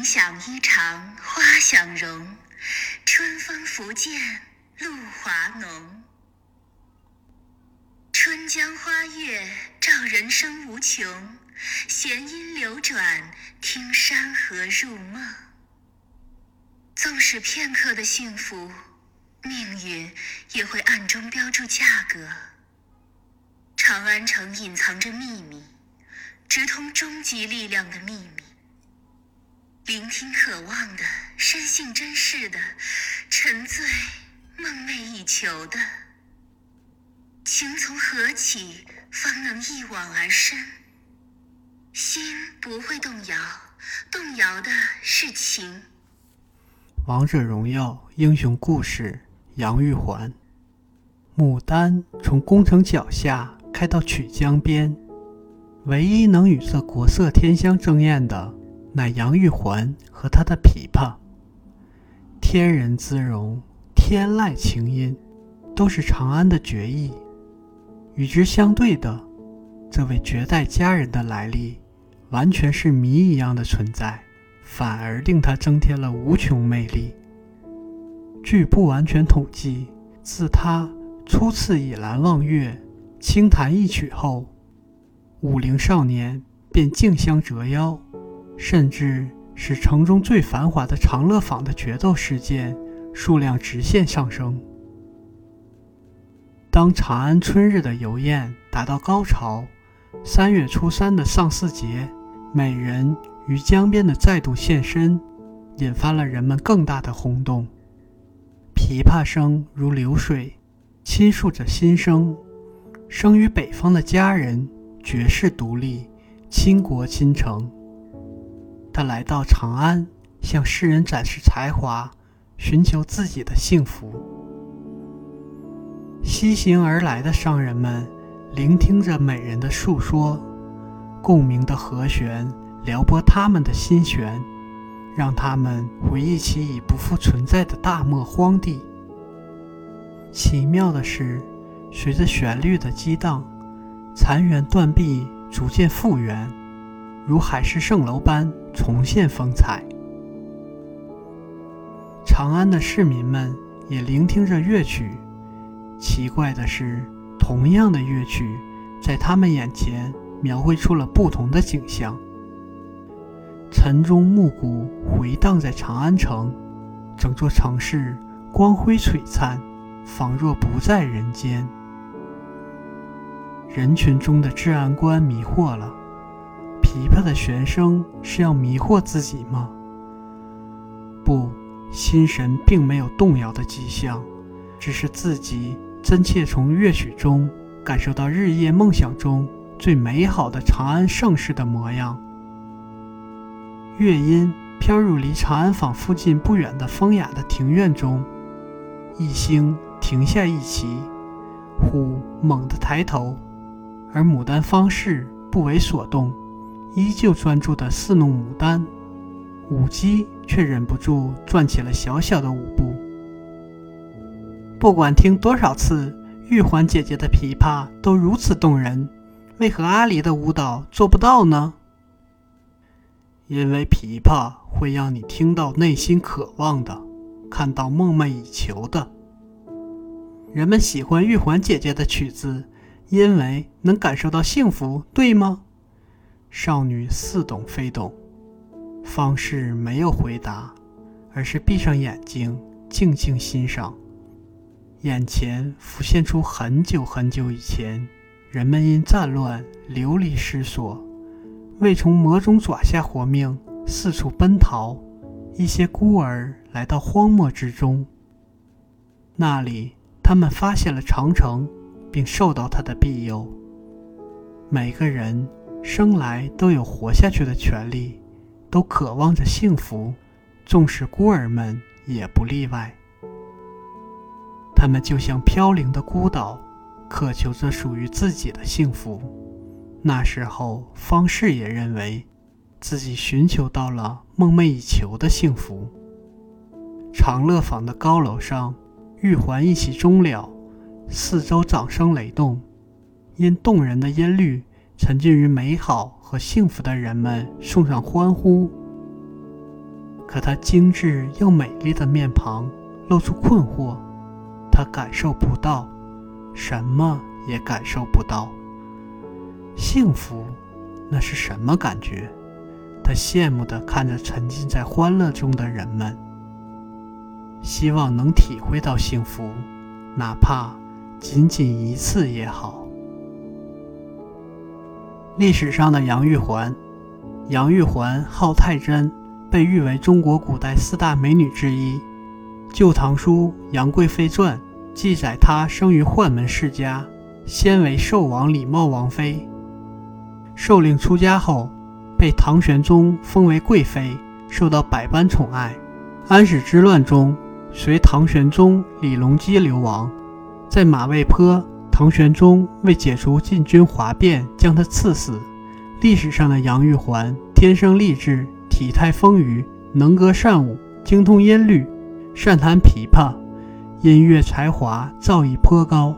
云想衣裳花想容，春风拂槛露华浓。春江花月照人生无穷，弦音流转听山河入梦。纵使片刻的幸福，命运也会暗中标注价格。长安城隐藏着秘密，直通终极力量的秘密。聆听渴望的，深信真实的，沉醉梦寐以求的。情从何起，方能一往而深？心不会动摇，动摇的是情。王者荣耀英雄故事：杨玉环。牡丹从宫城脚下开到曲江边，唯一能与这国色天香争艳的。乃杨玉环和他的琵琶，天人姿容，天籁琴音，都是长安的绝艺。与之相对的，这位绝代佳人的来历，完全是谜一样的存在，反而令她增添了无穷魅力。据不完全统计，自她初次倚栏望月，轻弹一曲后，武陵少年便竞相折腰。甚至使城中最繁华的长乐坊的决斗事件数量直线上升。当长安春日的游宴达到高潮，三月初三的上巳节，美人于江边的再度现身，引发了人们更大的轰动。琵琶声如流水，倾诉着心声。生于北方的佳人，绝世独立，倾国倾城。他来到长安，向世人展示才华，寻求自己的幸福。西行而来的商人们聆听着美人的述说，共鸣的和弦撩拨他们的心弦，让他们回忆起已不复存在的大漠荒地。奇妙的是，随着旋律的激荡，残垣断壁逐渐复原。如海市蜃楼般重现风采。长安的市民们也聆听着乐曲。奇怪的是，同样的乐曲，在他们眼前描绘出了不同的景象。晨钟暮鼓回荡在长安城，整座城市光辉璀璨，仿若不在人间。人群中的治安官迷惑了。琵琶的弦声是要迷惑自己吗？不，心神并没有动摇的迹象，只是自己真切从乐曲中感受到日夜梦想中最美好的长安盛世的模样。乐音飘入离长安坊附近不远的风雅的庭院中，一星停下一旗，忽猛地抬头，而牡丹方士不为所动。依旧专注地侍弄牡丹，舞姬却忍不住转起了小小的舞步。不管听多少次，玉环姐姐的琵琶都如此动人，为何阿离的舞蹈做不到呢？因为琵琶会让你听到内心渴望的，看到梦寐以求的。人们喜欢玉环姐姐的曲子，因为能感受到幸福，对吗？少女似懂非懂，方士没有回答，而是闭上眼睛，静静欣赏。眼前浮现出很久很久以前，人们因战乱流离失所，为从魔种爪下活命，四处奔逃。一些孤儿来到荒漠之中，那里他们发现了长城，并受到它的庇佑。每个人。生来都有活下去的权利，都渴望着幸福，纵使孤儿们也不例外。他们就像飘零的孤岛，渴求着属于自己的幸福。那时候，方士也认为自己寻求到了梦寐以求的幸福。长乐坊的高楼上，玉环一起终了，四周掌声雷动，因动人的音律。沉浸于美好和幸福的人们送上欢呼。可她精致又美丽的面庞露出困惑，她感受不到，什么也感受不到。幸福，那是什么感觉？她羡慕地看着沉浸在欢乐中的人们，希望能体会到幸福，哪怕仅仅一次也好。历史上的杨玉环，杨玉环号太真，被誉为中国古代四大美女之一。《旧唐书·杨贵妃传》记载，她生于宦门世家，先为寿王李茂王妃。受令出家后，被唐玄宗封为贵妃，受到百般宠爱。安史之乱中，随唐玄宗李隆基流亡，在马嵬坡。唐玄宗为解除禁军哗变，将他赐死。历史上的杨玉环天生丽质，体态丰腴，能歌善舞，精通音律，善弹琵琶，音乐才华造诣颇高。